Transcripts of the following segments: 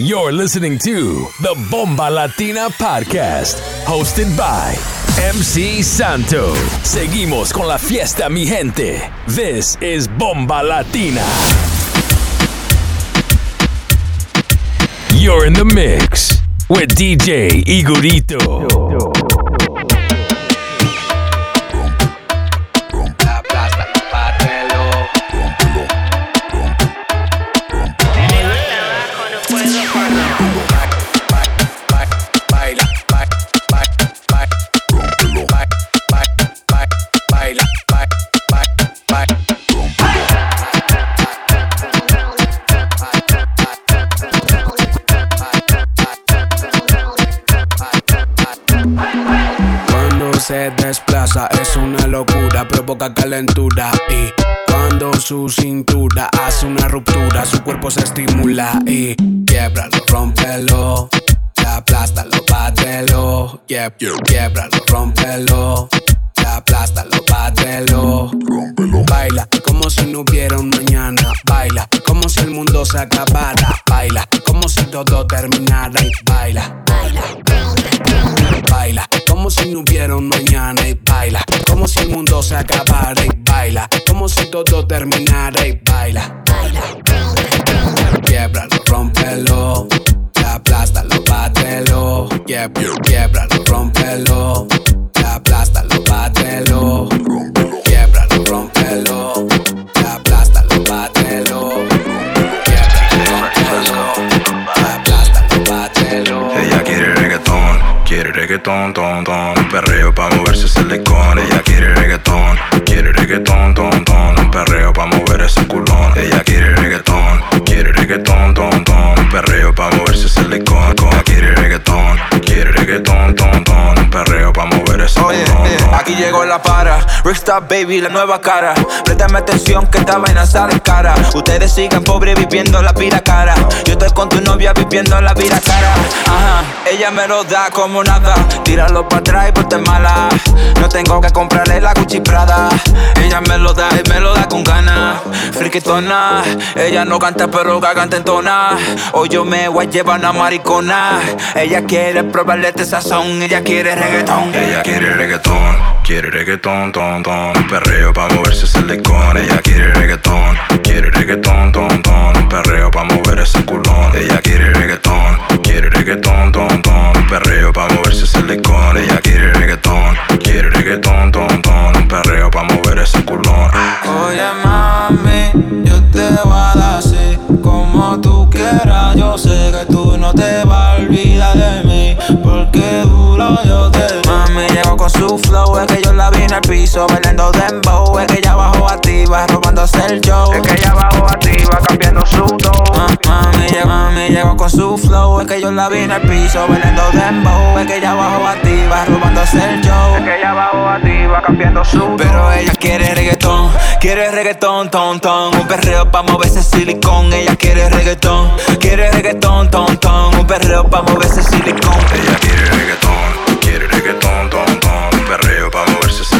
You're listening to the Bomba Latina Podcast, hosted by MC Santo. Seguimos con la fiesta, mi gente. This is Bomba Latina. You're in the mix with DJ Igorito. Provoca calentura y cuando su cintura hace una ruptura, su cuerpo se estimula y quiebralo, rompelo, aplástalo, bátelo, quiebralo, rompelo, aplástalo, bátelo, rompelo, baila como si no hubiera un mañana, baila como si el mundo se acabara, baila como si todo terminara y baila, baila, baila como si no hubiera un mañana y baila, como si el mundo se acabara y baila, como si todo terminara y baila, baila, quiebralo, rompelo, aplástalo, bátelo, quiebralo, rompelo, aplástalo, bátelo, reggaetón, ton, ton, un perreo pa' moverse ese licón. Ella quiere reggaetón, quiere reggaetón, ton, ton, un perreo pa' mover ese culón. Ella quiere aquí llegó la para. Rickstar Baby, la nueva cara. Préstame atención que esta vaina sale cara. Ustedes siguen pobres viviendo la vida cara. Yo estoy con tu novia viviendo la vida cara. Ajá, ella me lo da como nada. Tíralo para atrás y ponte mala. No tengo que comprarle la Gucci. Ella me lo da y me lo da con ganas. Friquitona, ella no canta pero canta en tona. Hoy yo me voy a llevar una maricona. Ella quiere probarle este sazón. Ella quiere reggaetón. Ella quiere reggaetón, quiere reggaetón, ton, ton, un perreo pa' moverse ese licón. Ella quiere reggaetón, quiere reggaetón, ton, ton, un perreo pa' mover ese culón. Ella quiere reggaetón, quiere reggaetón, ton, ton, un perreo pa' moverse ese licón. Ella quiere reggaetón, quiere reggaetón, ton, ton, perreo pa' mover ese culón. Oye mami, yo te voy a dar así como tú quieras. Yo sé que tú no te vas a olvidar de mí, porque duro yo te Mami llegó con su flow, es que yo la vi en el piso bailando dembow, es que ella bajó activa robándose el show, es que ella bajó activa cambiando su dough. Mami, llegó, mami llegó con su flow, es que yo la vi en el piso bailando dembow, es que ella bajó activa robándose el show, es que ella bajó activa cambiando su. Pero ella quiere reggaetón, quiere reggaetón, ton, ton, un perreo pa' moverse silicón, ella quiere reggaetón, quiere reggaetón, ton, ton, un perreo pa' moverse silicón. Ella quiere reggaetón, quiere reggaetón, ton, ton, un perreo pa' moverse ese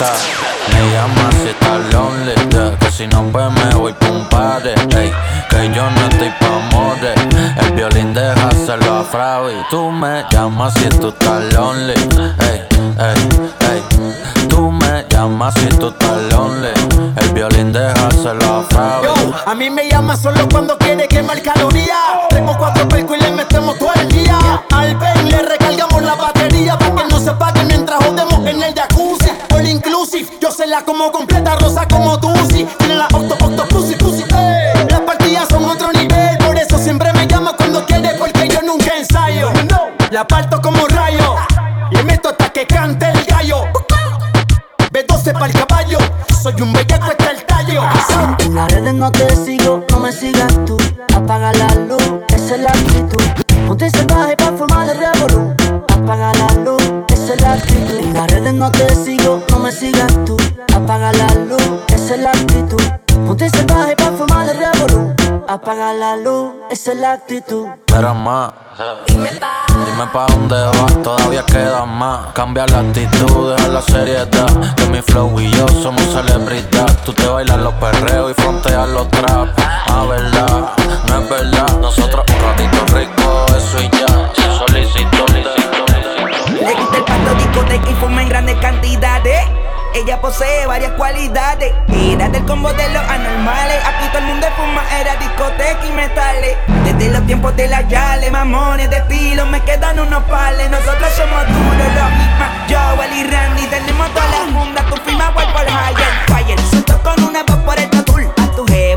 Me llama si está lonely, que si no pues me voy pa' un party, que yo no estoy pa' amores. El violín deja déjaselo a Fravi, tú me llamas si tú estás lonely. discoteca y fuma en grandes cantidades. Ella posee varias cualidades. Era del combo de los anormales. Aquí todo el mundo fuma, era discoteca y metales. Desde los tiempos de las yales, mamones de estilo, me quedan unos pales. Nosotros somos duros, los mismas. Joel y Randy, tenemos todas las fundas. Tu firma, voy por higher. Fire, suelto con una voz por el tour. A tu jefe.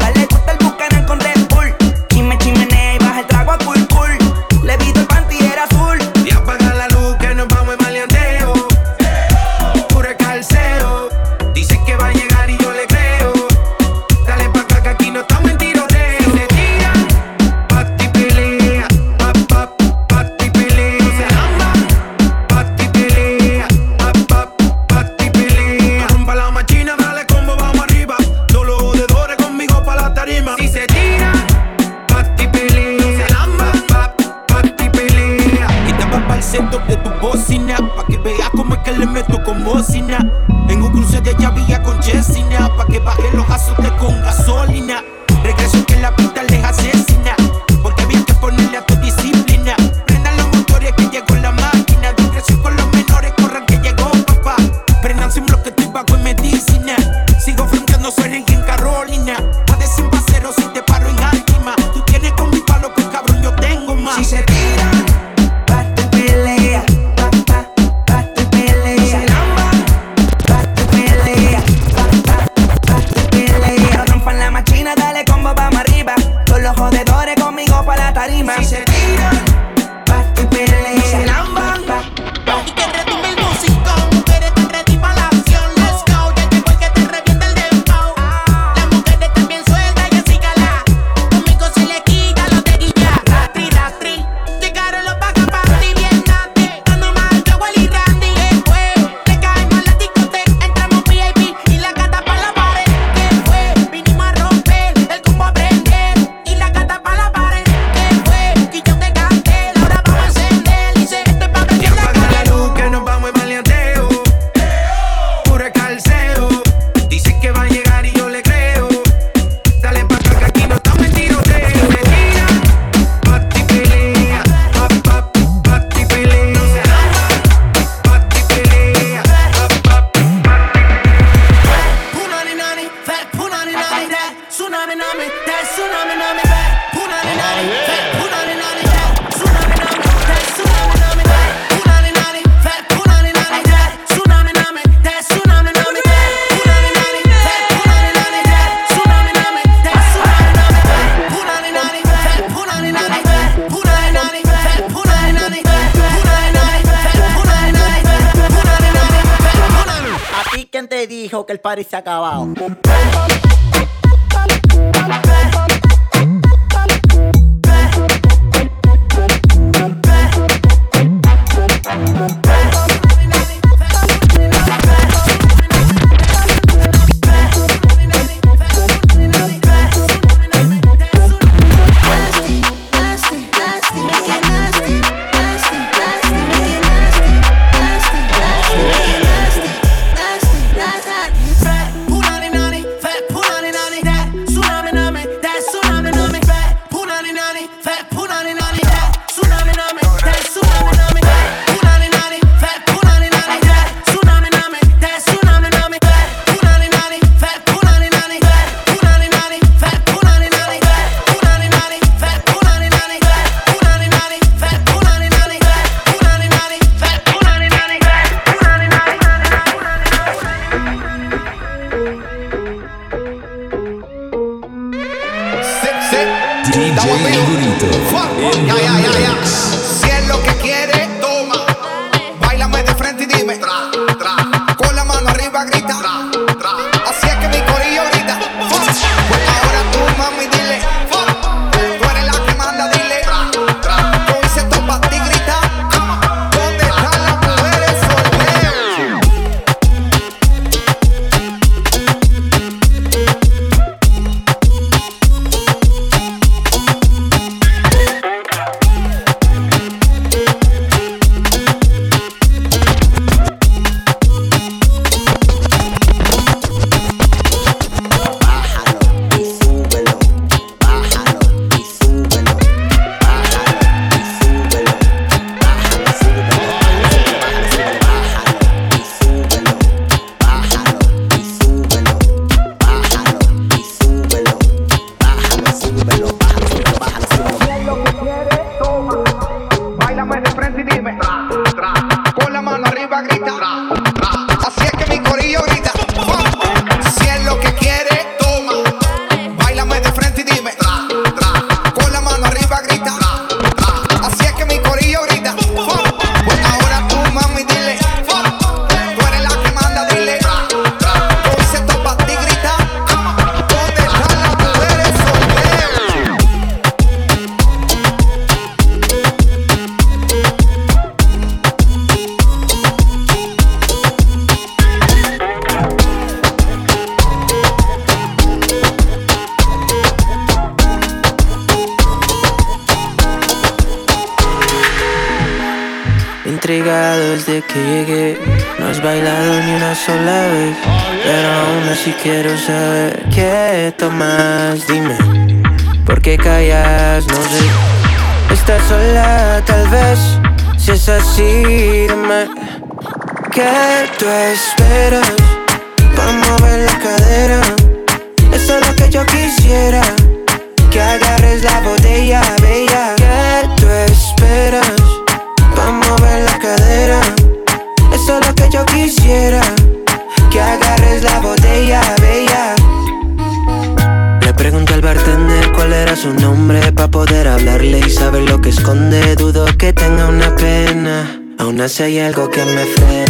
party se ha acabado. Tú esperas? Vamos a mover la cadera. Eso es lo que yo quisiera. Que agarres la botella, bella. ¿Qué tú esperas? Vamos a mover la cadera. Eso es lo que yo quisiera. Que agarres la botella, bella. Le pregunté al bartender cuál era su nombre para poder hablarle y saber lo que esconde. Dudo que tenga una pena. Aún así hay algo que me frena.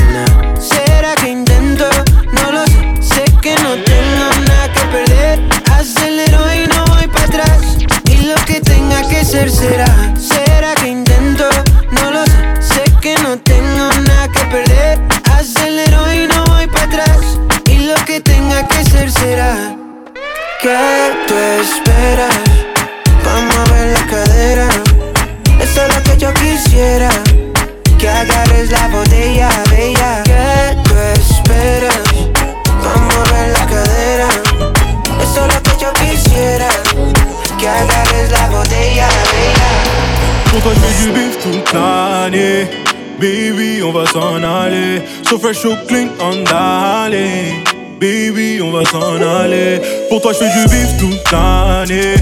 D'aller Baby on va s'en aller. Pour toi je fais du bif toute l'année.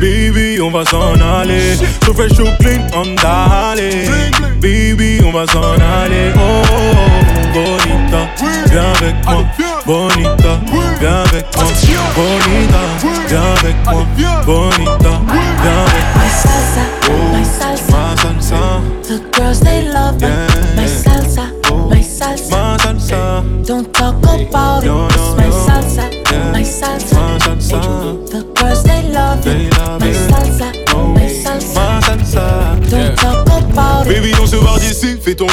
Baby on va s'en aller. So clean on d'aller Baby on va s'en aller. Oh, oh, oh, bonita. Viens avec moi Bonita. Viens avec moi Bonita. Viens avec moi Bonita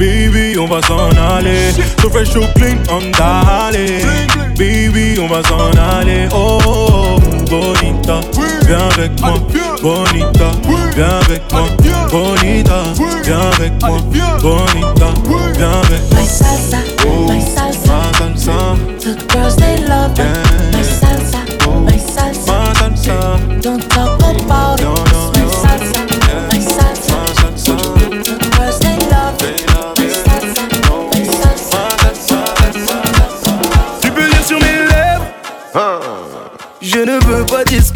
Baby, on va s'en aller. So fresh, so clean, on d'aller. Baby, on va s'en aller. Oh, oh, oh, bonita, viens avec moi. Bonita, viens avec moi. Bonita, viens avec moi. Bonita, viens avec moi. My salsa, my salsa. Ma salsa, The girls they love it. My salsa, my salsa. ma salsa. Don't talk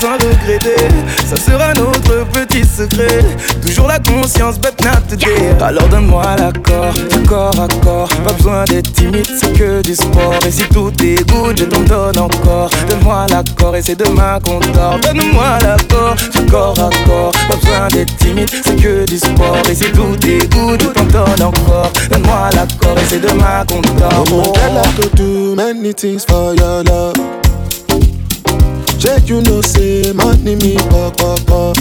sans regretter, ça sera notre petit secret. Toujours la conscience, but not today. Alors donne-moi l'accord, à corps. Pas besoin d'être timide, c'est que du sport. Et si tout est good, je t'en donne encore. Donne-moi l'accord et c'est demain qu'on dort. Donne-moi l'accord, à corps. Pas besoin d'être timide, c'est que du sport. Et si tout est good, je t'en donne encore. Donne-moi l'accord et c'est demain qu'on dort. Oh, girl, I could do many things for your love. shey you know say money me kọkọkọ.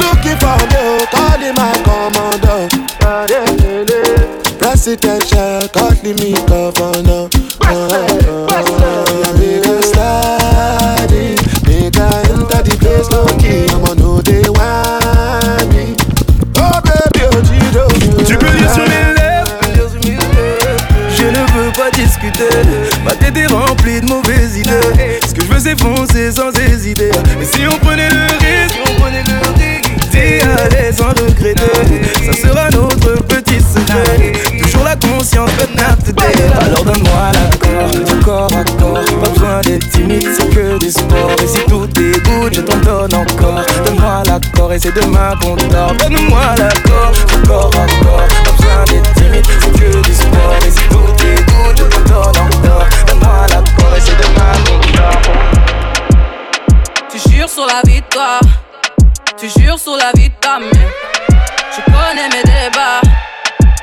looking for dough calling my commander. presidential calling me governor. Uh, uh, make I start it make I enter the place low key ọmọ no dey whine me. ó bẹ̀bí òjì dòdò. jìbìlì sùn. Discuter. Ma tête est remplie de mauvaises idées. Ce que je veux c'est foncer sans hésiter. Et si on prenait le risque, t'es à l'aise sans regretter. Ça sera notre petit secret. Toujours la conscience, today. Alors donne-moi l'accord, corps à corps. Pas besoin d'être timide, c'est que du sport. Et si tout good, je t'en donne encore. Donne-moi l'accord et c'est demain qu'on dort. Donne-moi l'accord, corps à corps. Pas besoin d'être timide, c'est que du sport. Sur la vie toi, tu jures sur la vie de ta mère. Je connais mes débats,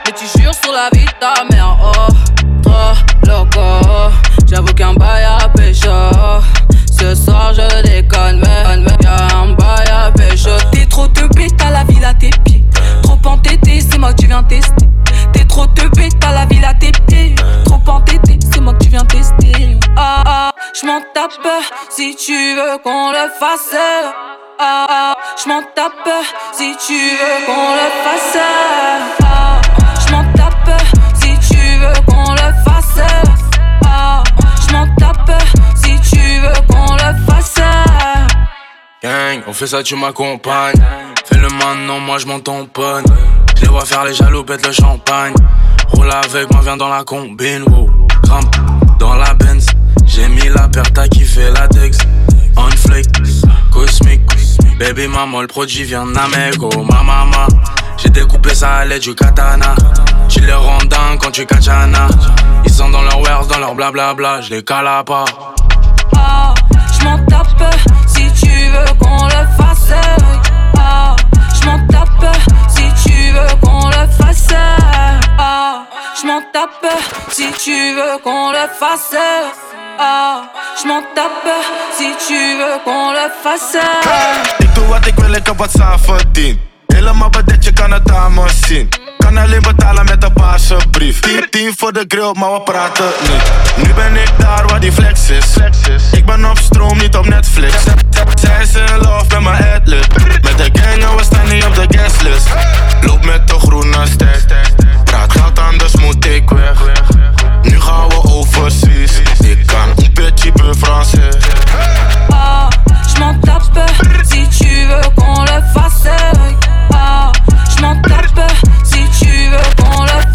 mais tu jures sur la vie de ta mère. Oh, trop loco, j'avoue qu'un bail à pécho. Ce soir je déconne, mais y'a un bail à pécho. T'es trop teubé, t'as la ville à tes pieds. Trop entêté, c'est moi que tu viens tester. T'es trop teubé, t'as la ville à tes pieds. Ah, j'm'en tape si tu veux qu'on le fasse. Ah ah, j'm'en tape si tu veux qu'on le fasse. Ah, j'm'en tape si tu veux qu'on le fasse. Ah, j'm'en tape si tu veux qu'on le fasse. Gang, on fait ça, tu m'accompagnes. Fais le maintenant, moi je m'en tamponne. Je les vois faire les jaloux, pète le champagne. Roule avec moi, viens dans la combine. Wow. Grimpe dans la Benz. J'ai mis la paire, t'as kiffé la Dex. On flake, cosmique. Baby maman, le produit vient d'Amego. Ma maman, j'ai découpé ça à l'aide du katana. Tu les rends quand tu kachana. Ils sont dans leur wares, dans leur blablabla. Je les cale à part. Ah, j'm'en tape si tu veux qu'on le fasse. Ah, j'm'en tape si tu veux qu'on le fasse. Ah, j'm'en tape si tu veux qu'on le fasse. Ah, j'm'en tape si tu veux qu'on. Ik doe wat ik wil, ik heb wat zelf verdiend. Helemaal bedekt, je kan het aan me zien. Kan alleen betalen met een paarse brief. 10, 10 voor de grill, maar we praten niet. Nu ben ik daar waar die flex is. Ik ben op stroom, niet op Netflix. Zij is in love met mijn adlib. Met de gang en we staan niet op de guestlist. Loop met de groene ster.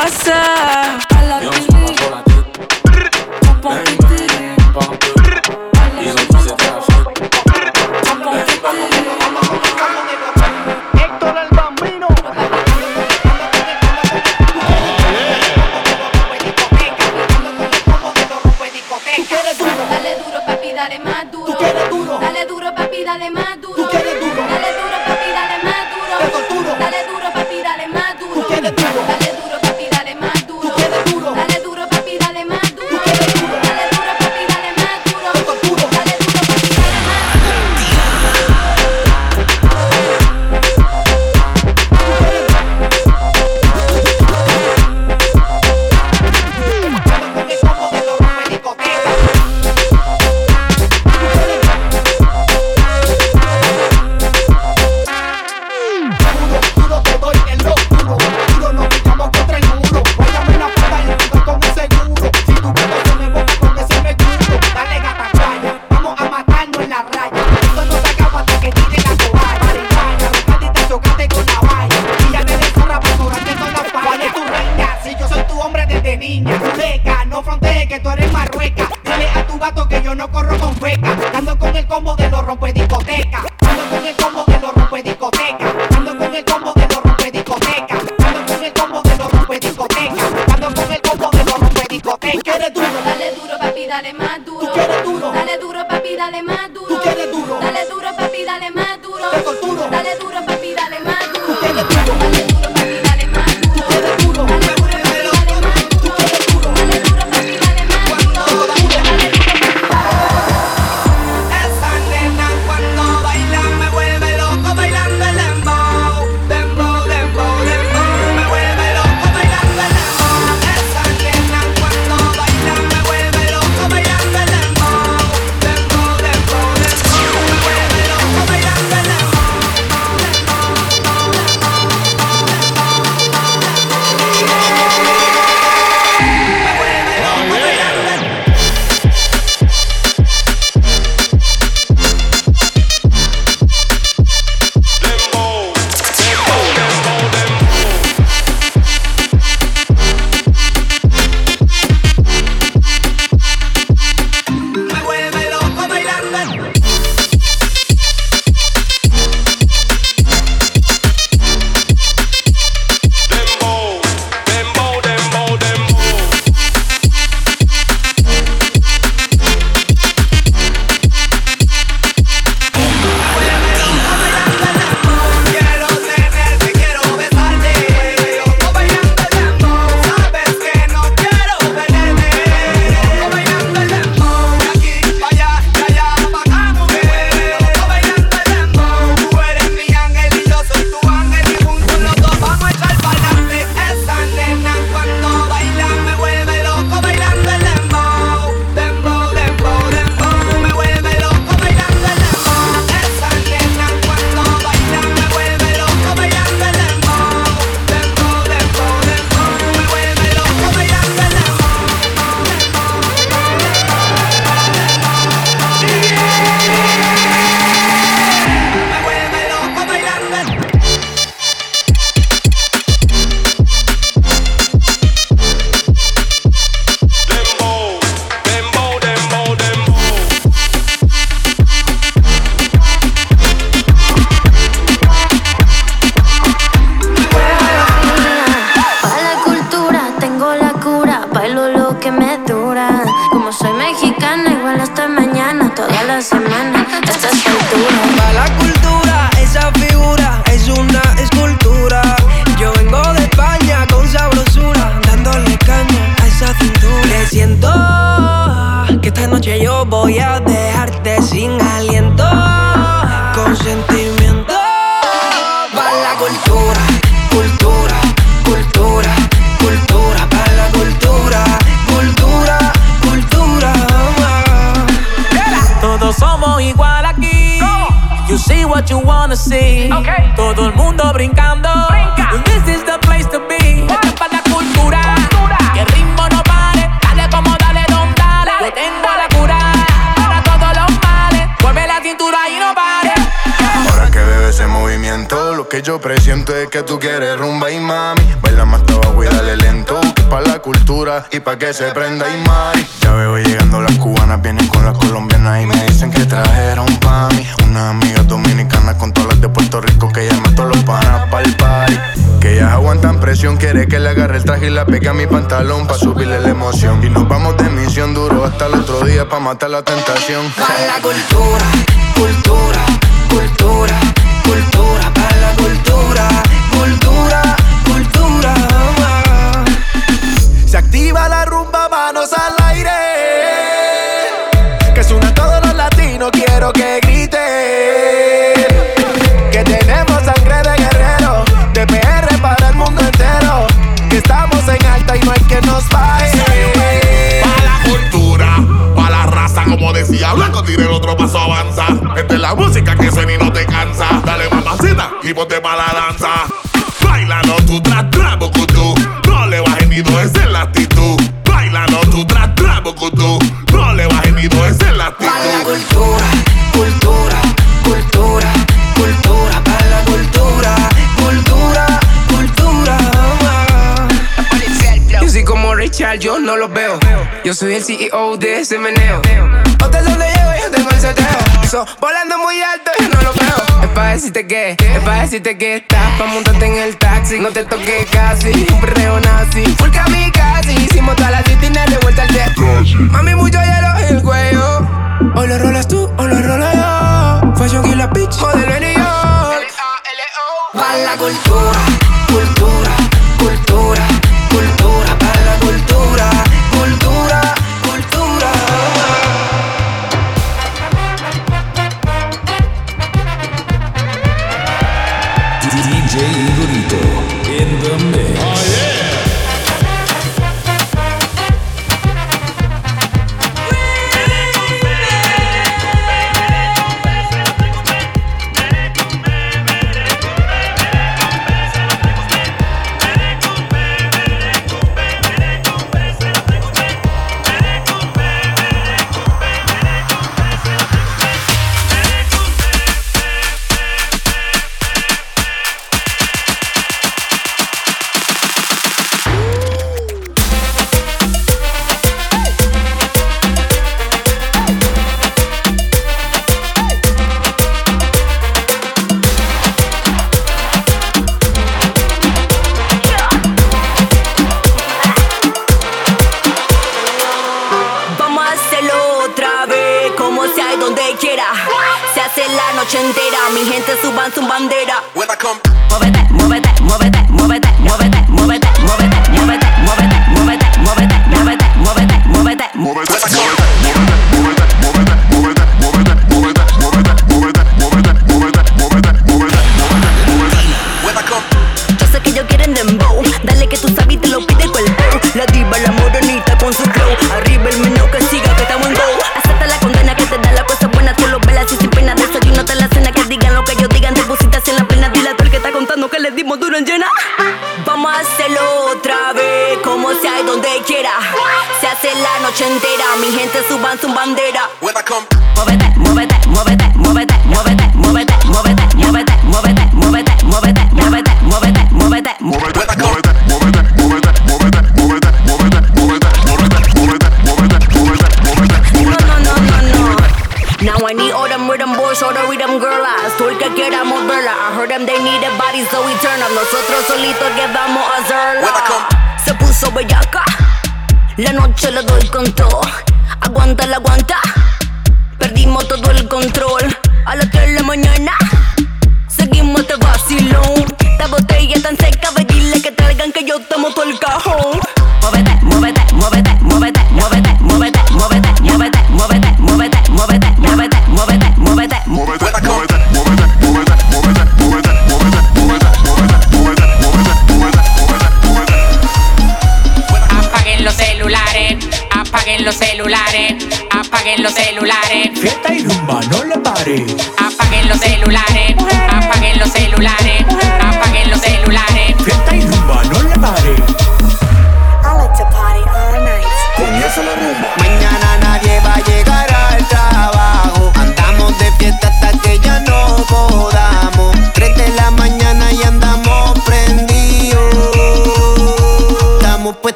passar. estación. Para la cultura, cultura, cultura, cultura, para la cultura, cultura, cultura. Se activa cuando tire el otro paso avanza. Esta es la música que suena y no te cansa. Dale mamacita y ponte pa' la danza. Bailalo tu tra tra bucutú. No le bajes ni dos, esa es la actitud. Bailalo tu tra tra bucutú. No le bajes ni dos, es la actitud. Pa' la cultura, cultura, cultura, cultura. Pa' cultura, cultura, cultura. Yo soy como Richard, yo no los veo. Yo soy el CEO de ese meneo. So, volando muy alto, yo no lo veo. Es pa' decirte que, es pa' decirte que estás pa' montarte en el taxi. No te toques casi, un perreo nazi. Full casi hicimos todas las titinas de vuelta al teatro. Mami, mucho hielo en el cuello. O lo rolas tú, o lo rolo yo. Fashion y la bitch, modelo en New York. Va la cultura, cultura, cultura.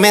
me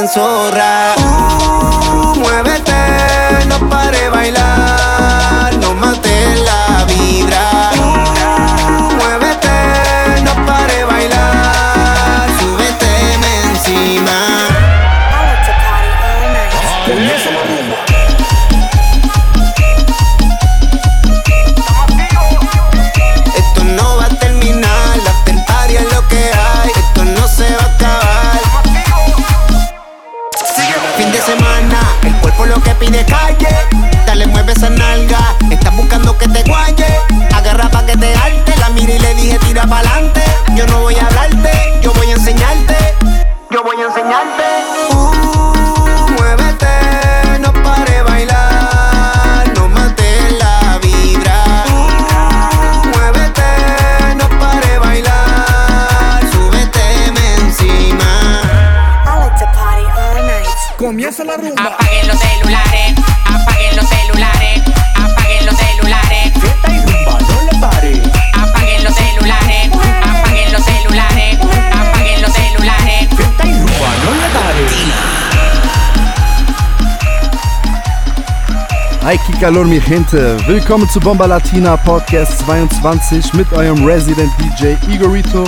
Kikalor, mi Gente. Willkommen zu Bomba Latina Podcast 22 mit eurem Resident DJ Igorito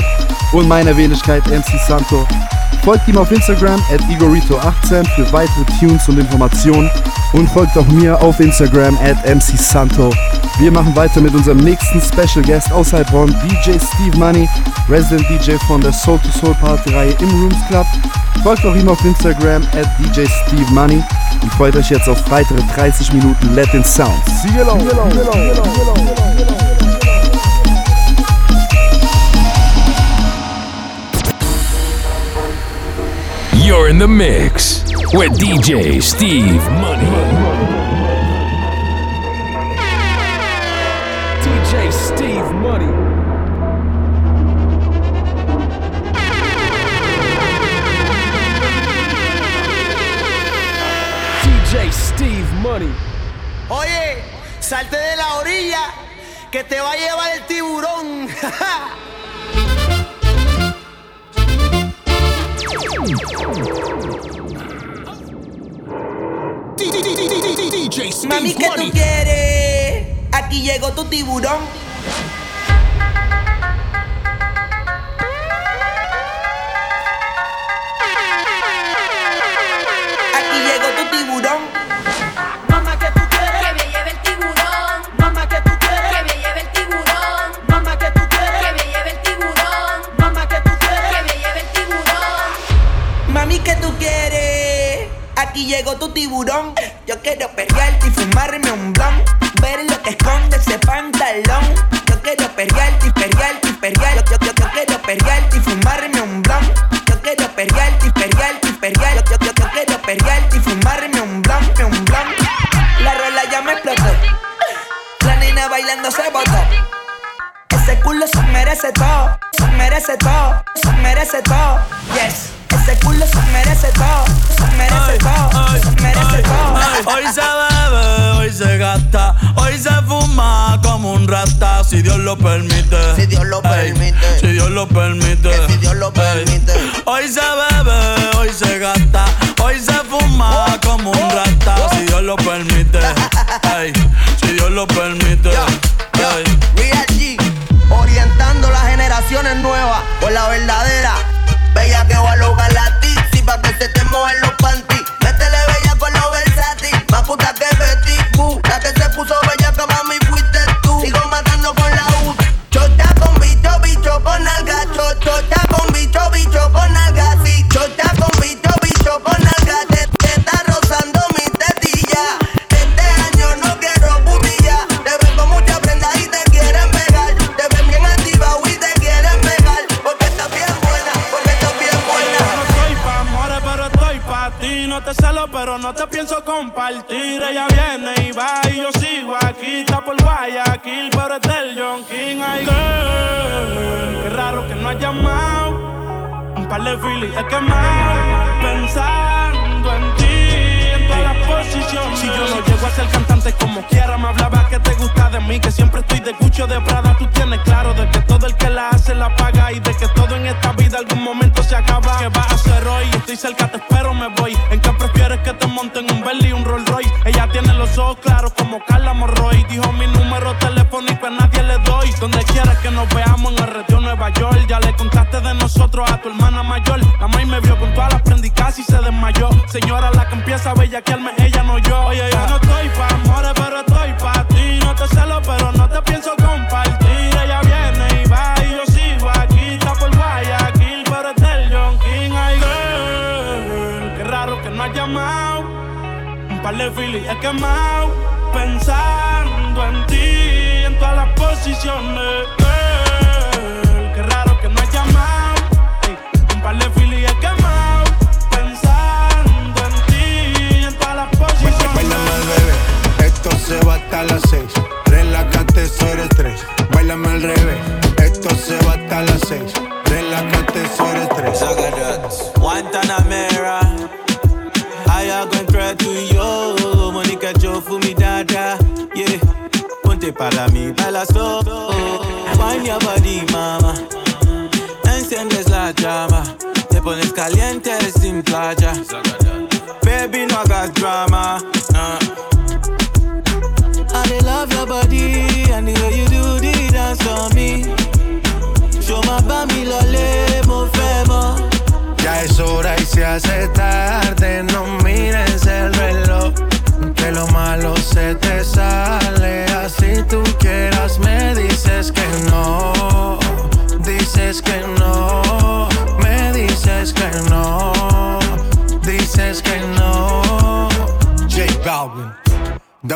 und meiner Wenigkeit MC Santo. Folgt ihm auf Instagram at Igorito18 für weitere Tunes und Informationen und folgt auch mir auf Instagram at MC Santo. Wir machen weiter mit unserem nächsten Special Guest aus Heilbronn, DJ Steve Money, Resident DJ von der Soul to Soul Party Reihe im Rooms Club. Folgt auch ihm auf Instagram at DJ Steve Money und freut euch jetzt auf weitere 30 Minuten Latin Sounds. See you along. You're in the mix with DJ Steve Money. Oye, salte de la orilla, que te va a llevar el tiburón. Mami, ¿qué tú quieres? Aquí llegó tu tiburón. Aquí llegó tu tiburón. Aquí llegó tu tiburón. Yo quiero perrearte y fumarme un blon. Ver lo que esconde ese pantalón. Yo quiero perrearte y perrearte y perrear. Yo, yo, yo quiero perrearte y fumarme un blon. Yo quiero perrearte y perrearte y. Yo, yo, yo quiero perrearte y fumarme un blon, un blon. La rola ya me explotó. La nena bailando se botó. Ese culo se merece todo, se merece todo, se merece todo. Yes, ese culo se merece todo, se merece todo, se merece todo. Hoy se bebe, hoy se gasta, hoy se fuma como un rata, si Dios lo permite. Si Dios lo permite. Si Dios lo permite. si Dios lo permite. Hoy se bebe, hoy se gasta, hoy se fuma como un rata, si Dios lo permite. Si Dios lo permite. Real G, orientando las generaciones nuevas por la verdadera. Lograr la tizi pa' que se te mojen los panties. Métele bella con los versátil, más puta pero no te pienso compartir. Ella viene y va y yo sigo aquí. Está por Guayaquil, pero es del John King. Ay, qué raro que no has llamado. Un par de feelings he quemado. Pensando Si yo no llego a ser cantante como quiera, me hablaba que te gusta de mí. Que siempre estoy de Gucci o de Prada. Tú tienes claro de que todo el que la hace la paga. Y de que todo en esta vida algún momento se acaba. ¿Qué vas a hacer hoy? Estoy cerca, te espero, me voy. ¿En qué prefieres que te monten un Bentley y un Rolls Royce? Ella tiene los ojos claros como Carla Morroy. Dijo mi número telefónico a nadie le doy. Donde quieras que nos veamos en el ya le contaste de nosotros a tu hermana mayor. La maíz me vio con todas las prendas y casi se desmayó. Señora, la que empieza a bellaquearme, ella no yo. Oye, no estoy pa' amores, pero estoy pa' ti. No te celo, pero no te pienso compartir. Ella viene y va y yo sigo aquí. Está por Guayaquil, pero es del John King. Ay, girl, qué raro que no has llamado. Un par de filis he quemado. Pensando en ti, en todas las posiciones.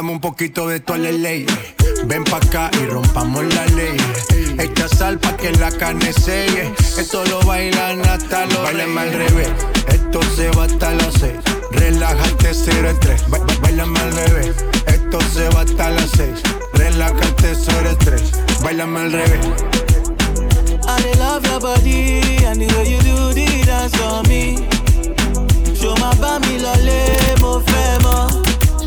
Un poquito de tu ley. Ven pa' acá y rompamos la ley. Echa sal pa' que la carne selle. Esto lo bailan hasta los Báilame al revés. Esto se va hasta las seis. Relájate, cero estrés. Bailame al revés. Esto se va hasta las seis. Relájate, cero estrés. Bailame al revés. I love your body and the way you do the dance for me. Show my family, love, mo, femo.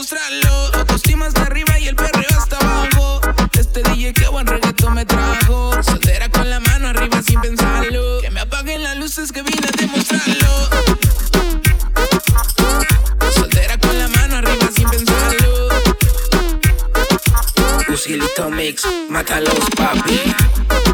demostrarlo. Autoestima hasta arriba y el perreo hasta abajo. Este DJ que buen reggaetón me trajo. Soltera con la mano arriba sin pensarlo. Que me apaguen las luces que vine a demostrarlo. Soltera con la mano arriba sin pensarlo. Usilito Mix, mátalos papi.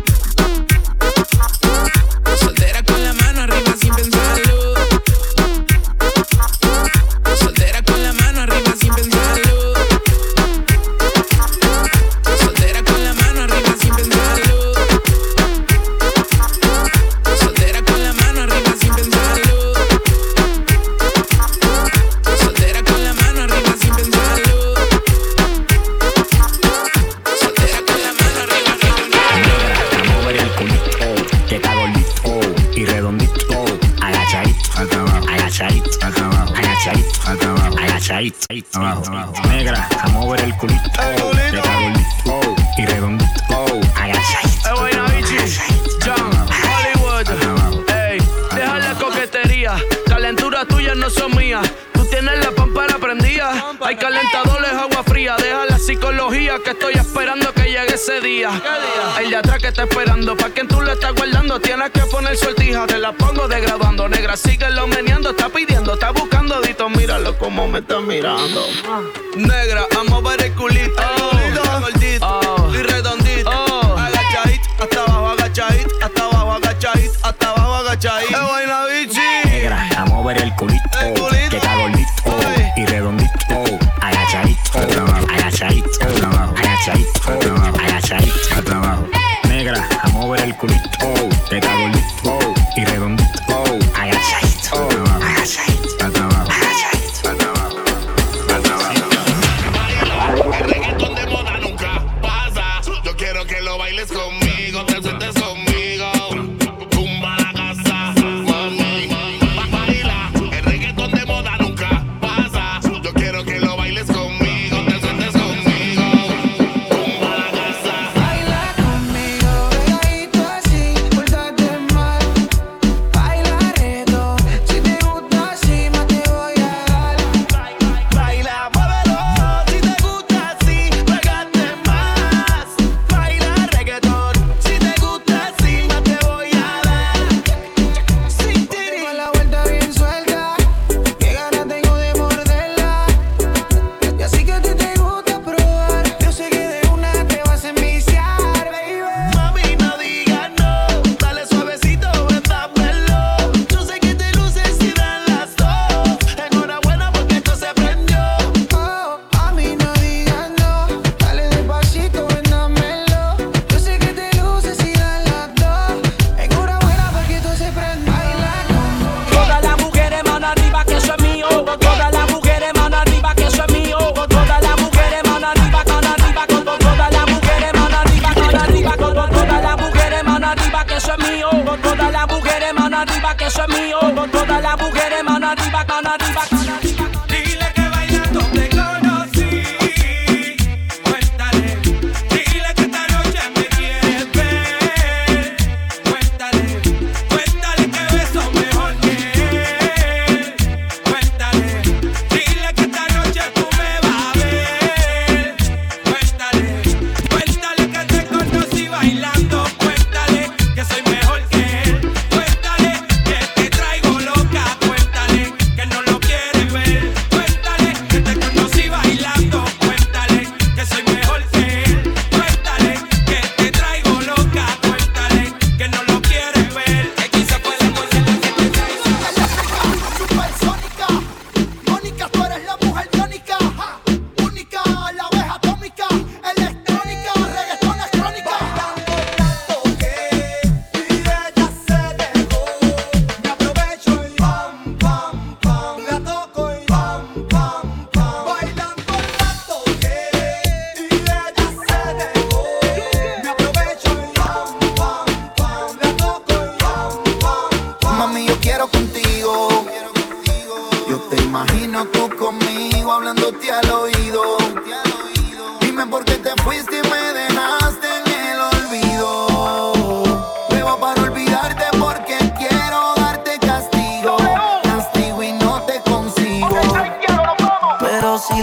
está esperando. Pa' quien tú lo estás guardando, tienes que poner sortija. Te la pongo degradando. Negra, sigue lo meneando. Está pidiendo, está buscando. Dito, míralo como me está mirando. Ah. Negra, amo ver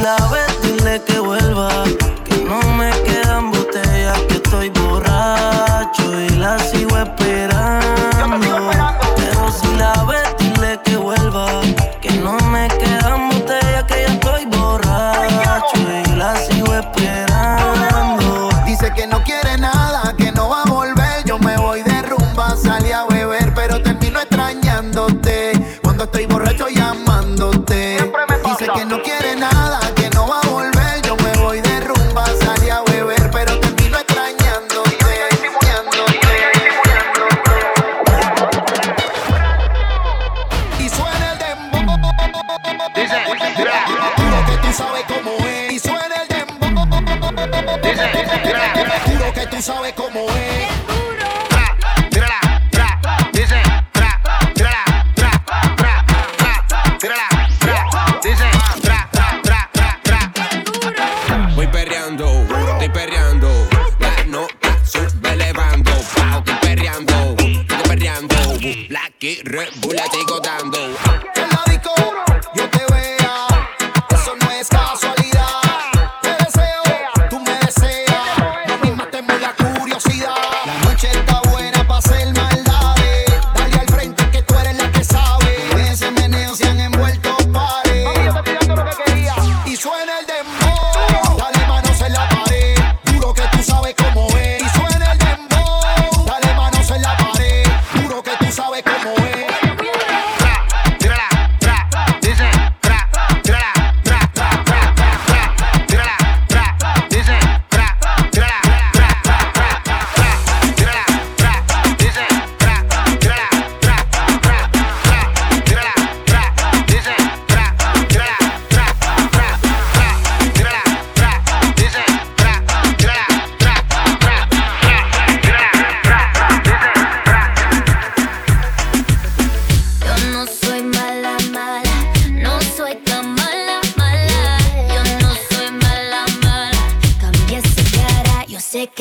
love it.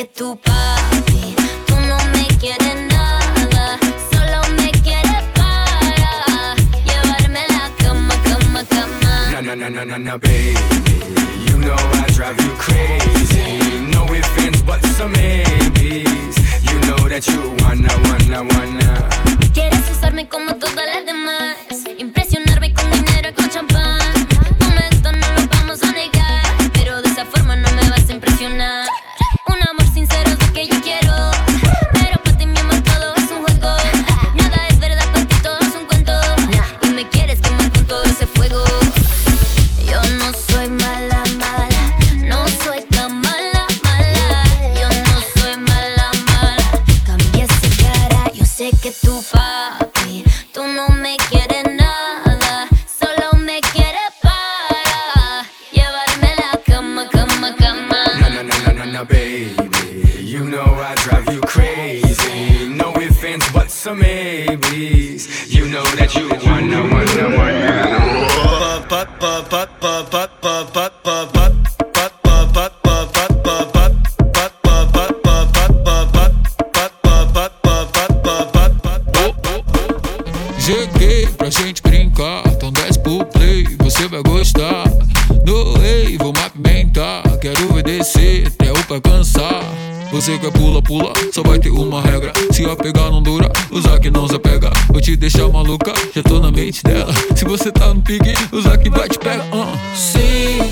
que tú papi, tú no me quieres nada, solo me quieres para llevarme a la cama, cama, cama. No, no, no, no, no, no, baby, you know I drive you crazy. No ifs, ands, buts or maybes, you know that you wanna, wanna, wanna. Quieres usarme como todas las demás. peguei, usa vai te pegar. Uh. Sim,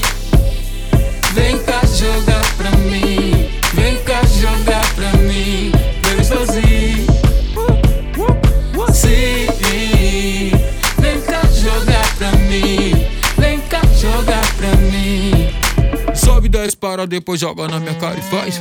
vem cá jogar pra mim. Vem cá jogar pra mim. Bebe sozinho. Sim, vem cá jogar pra mim. Vem cá jogar pra mim. Sobe 10 para depois joga na minha cara e faz.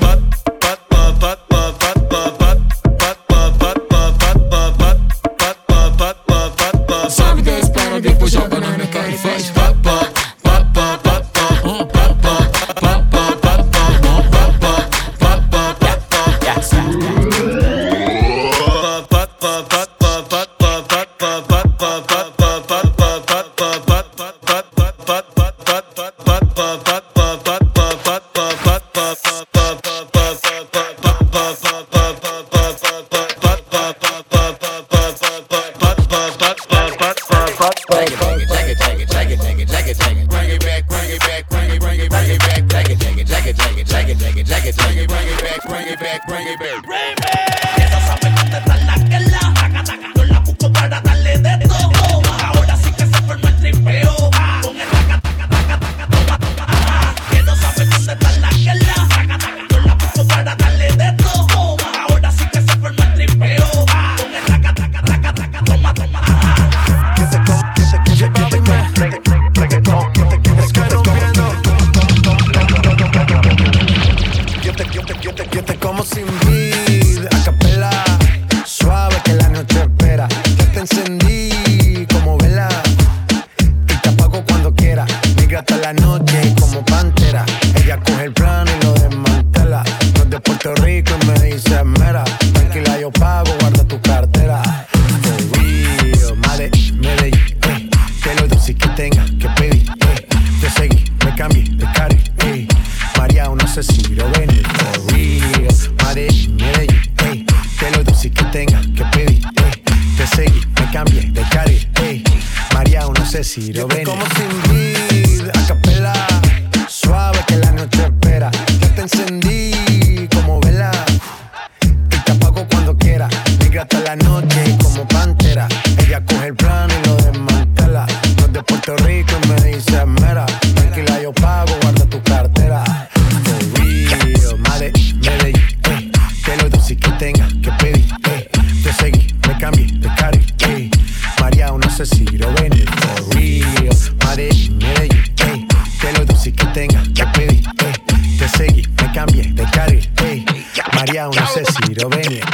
detenga, te pedí, ey, eh, te seguí, me cambié de carril, ey, María, no sé si lo venía.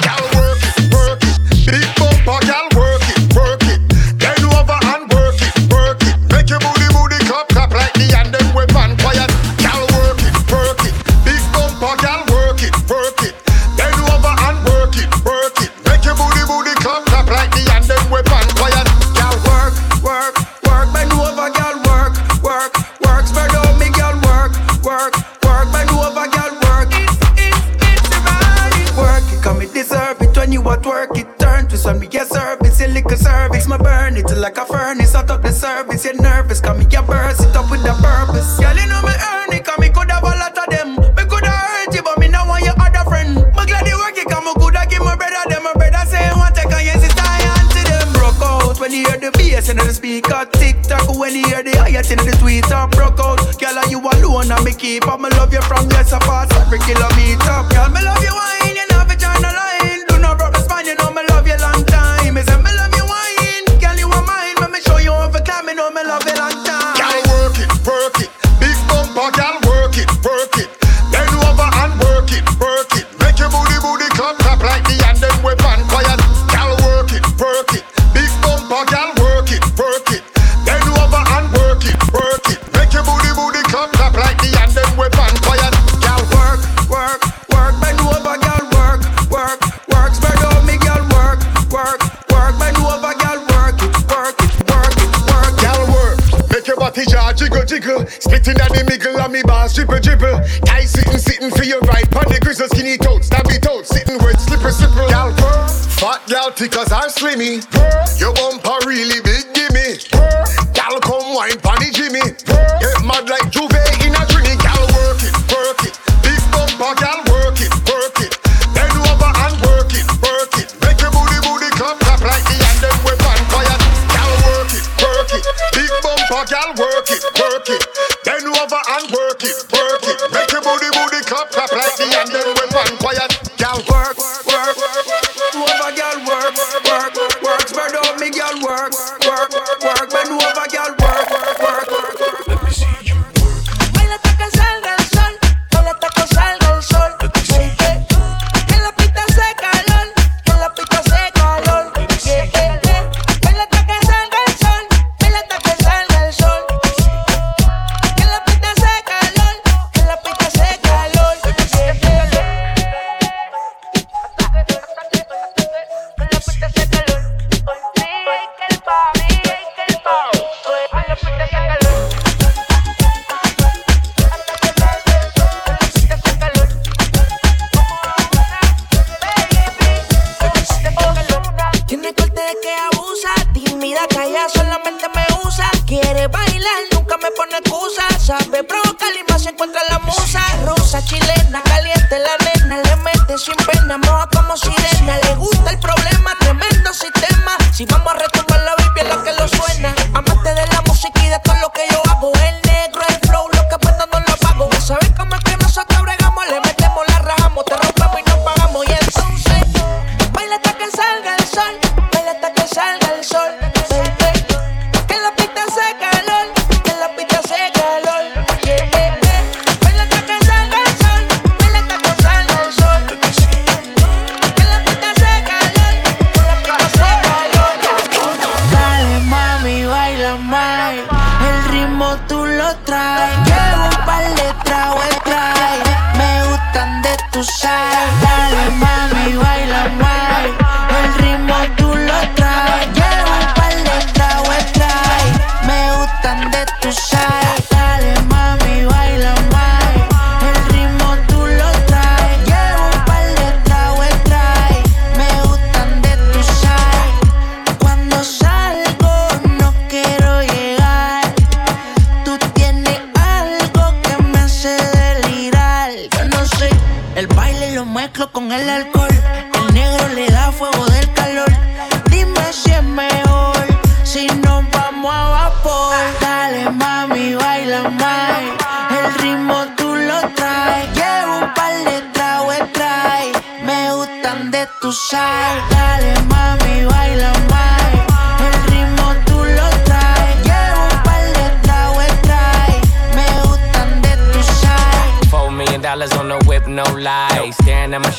Clemmy.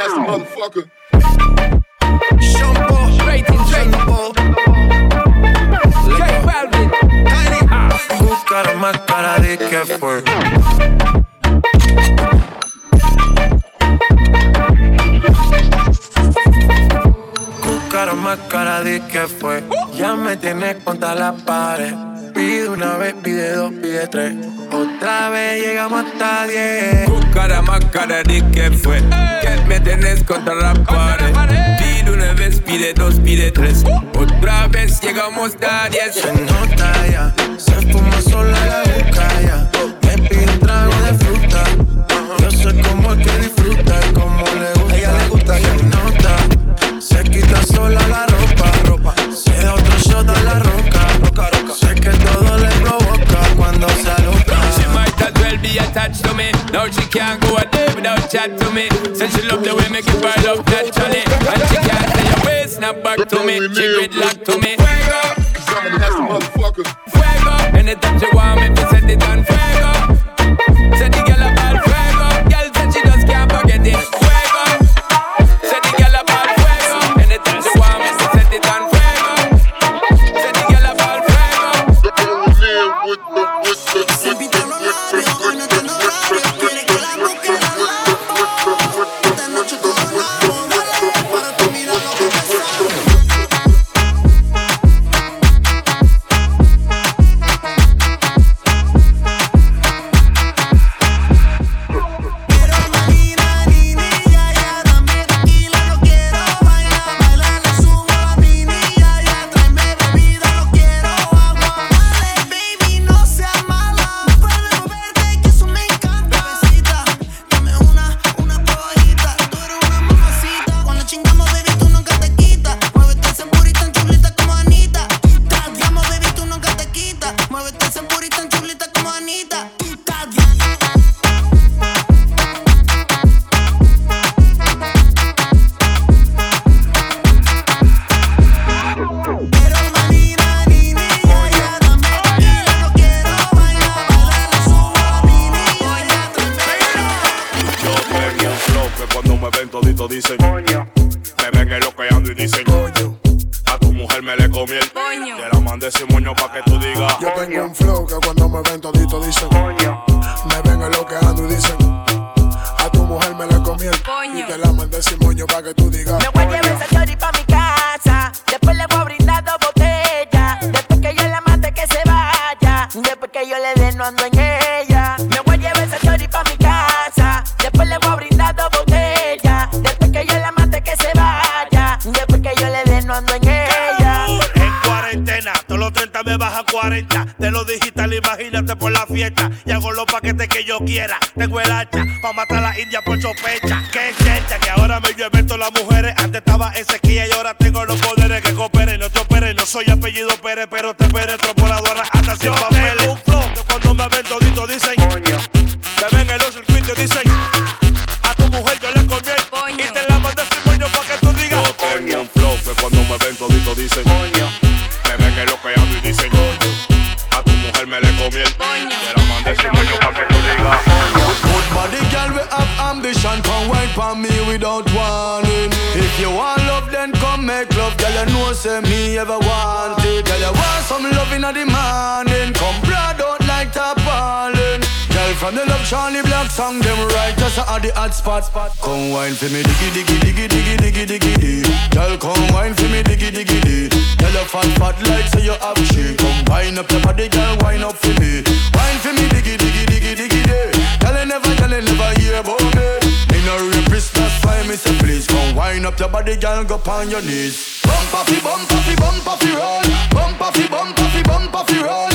A nasty motherfucker. Buscar más cara de que fue. Buscar más cara de que fue. Ya me tienes contra la pared. Pide una vez, pide dos, pide tres. Otra vez llegamos hasta diez. Cara más cara de que fue. Que me tenés contra la pared. Pide una vez, pide dos, pide tres. Otra vez llegamos a diez. Se nota ya, se fuma sola la boca Now she can't go a day without chat to me. Said she love the way me give her love naturally. And she can't say a way snap back to me. She gridlock to me. Fuego, Cause I'm a fuego. Anytime she want me, to set it on fuego. en. Me voy a llevar esa chori pa' mi casa. Después le voy a brindar dos botellas. Después que yo la mate, que se vaya. Después que yo le dé, no ando en ella. En cuarentena, todos los 30 me baja 40. De lo digital, imagínate por la fiesta. Y hago los paquetes que yo quiera. Tengo el hacha pa' matar a la india por chopecha. Que gente que ahora me llueve todas las mujeres. Antes estaba en sequía y ahora tengo los poderes que cooperen. No te no soy apellido Pérez, pero te peretro por la hasta sin papel. Todito dicen Me ven en lo que ando y dicen A tu mujer me le comí el Te la mandé testimonio pa' que tú digas Good body girl, we have ambition. Come wine for me without warning. If you want love, then come make love. Girl, you know say me ever want it. Girl, you want some love in the morning. Girl, from the love Charlie Black song, them right just at the hot spot. Come wine for me, diggy diggy diggy diggy diggy diggy diggy. Girl, come wine for me, diggy diggy diggy. Girl, you fat fat like say you have shit. Come wine up your body, girl, wine up for me. Wine for me, diggy diggy diggy diggy diggy. Girl, you never, girl, you never hear about me. In a rapist, that's why me say please come wine up your body, girl, go on your knees. Bump off bump off bump off roll. Bump off bump off bump off roll.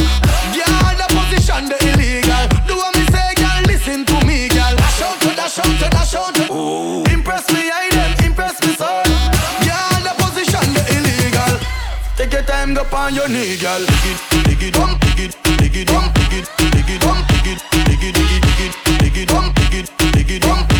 Girl, the position the dash out to dash out. Impress me, I them impress me, son. Girl, the position the illegal. Take your time, go on your knee, girl. Dig it, dig it, dig it, dig it, dig it, dig it, dig it, dig it, dig it, dig it, dig it, dig it, dig it,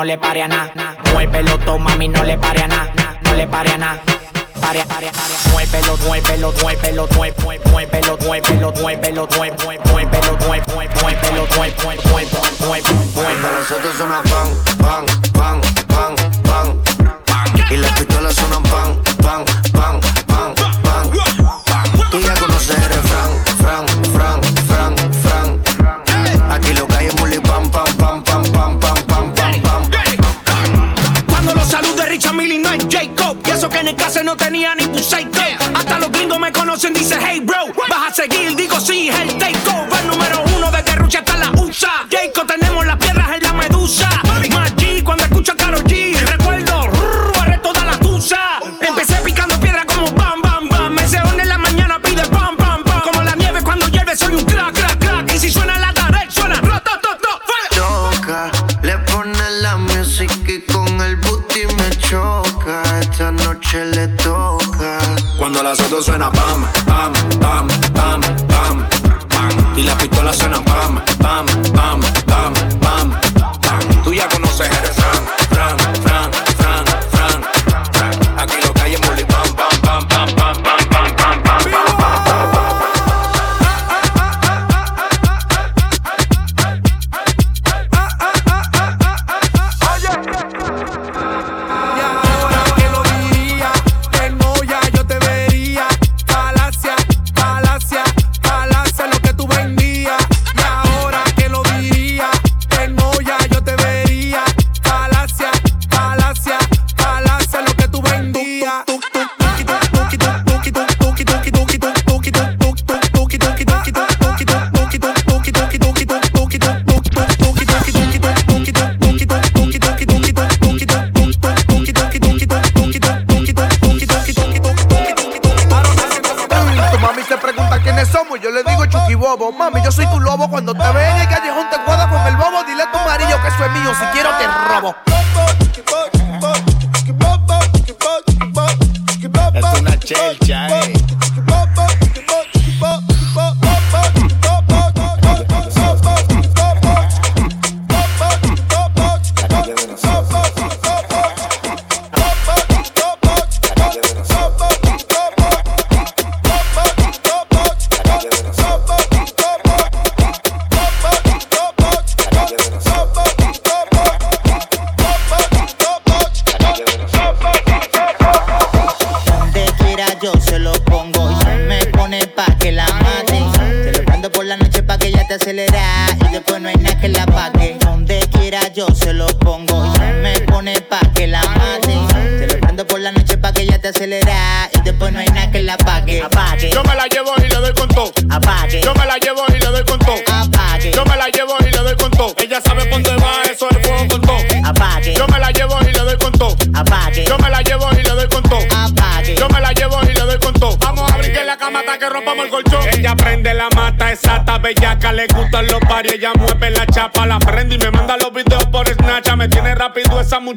no le pare a nada.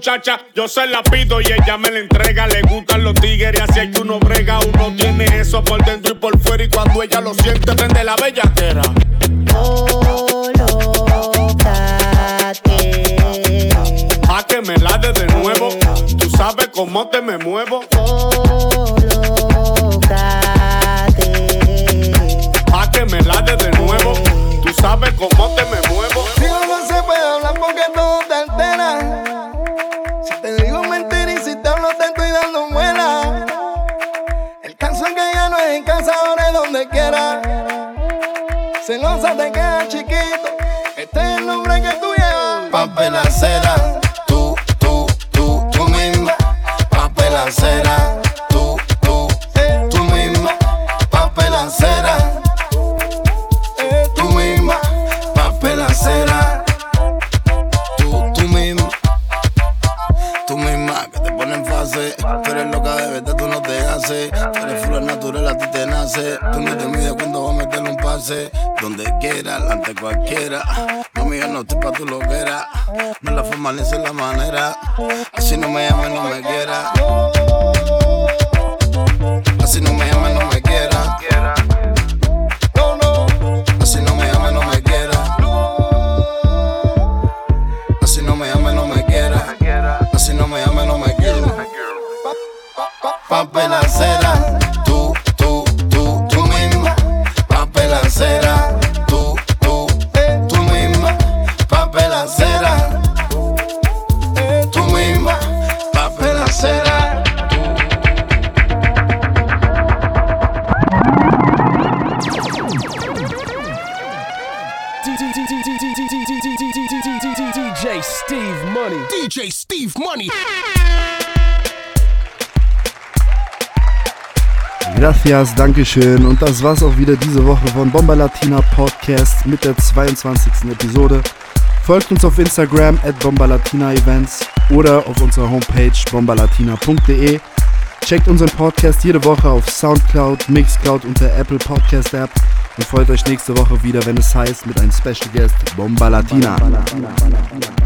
muchacha, yo se la pido y ella me la entrega. Le gustan los tigres, y así es que uno brega. Uno tiene eso por dentro y por fuera. Y cuando ella lo siente, prende la bellaquera. Colócate. A que me la de de nuevo. Tú sabes cómo te me muevo. Colócate. A que me la de de nuevo. Tú sabes cómo te me muevo. Si no se puede hablar porque no Gózate que chiquito, este es el nombre que tú llevas. Papel acera. Gracias, Dankeschön. Und das war's auch wieder diese Woche von Bomba Latina Podcast mit der 22. Episode. Folgt uns auf Instagram at Bomba Latina Events oder auf unserer Homepage bombalatina.de. Checkt unseren Podcast jede Woche auf Soundcloud, Mixcloud und der Apple Podcast App und freut euch nächste Woche wieder, wenn es heißt mit einem Special Guest Bomba Latina. Bomba Latina.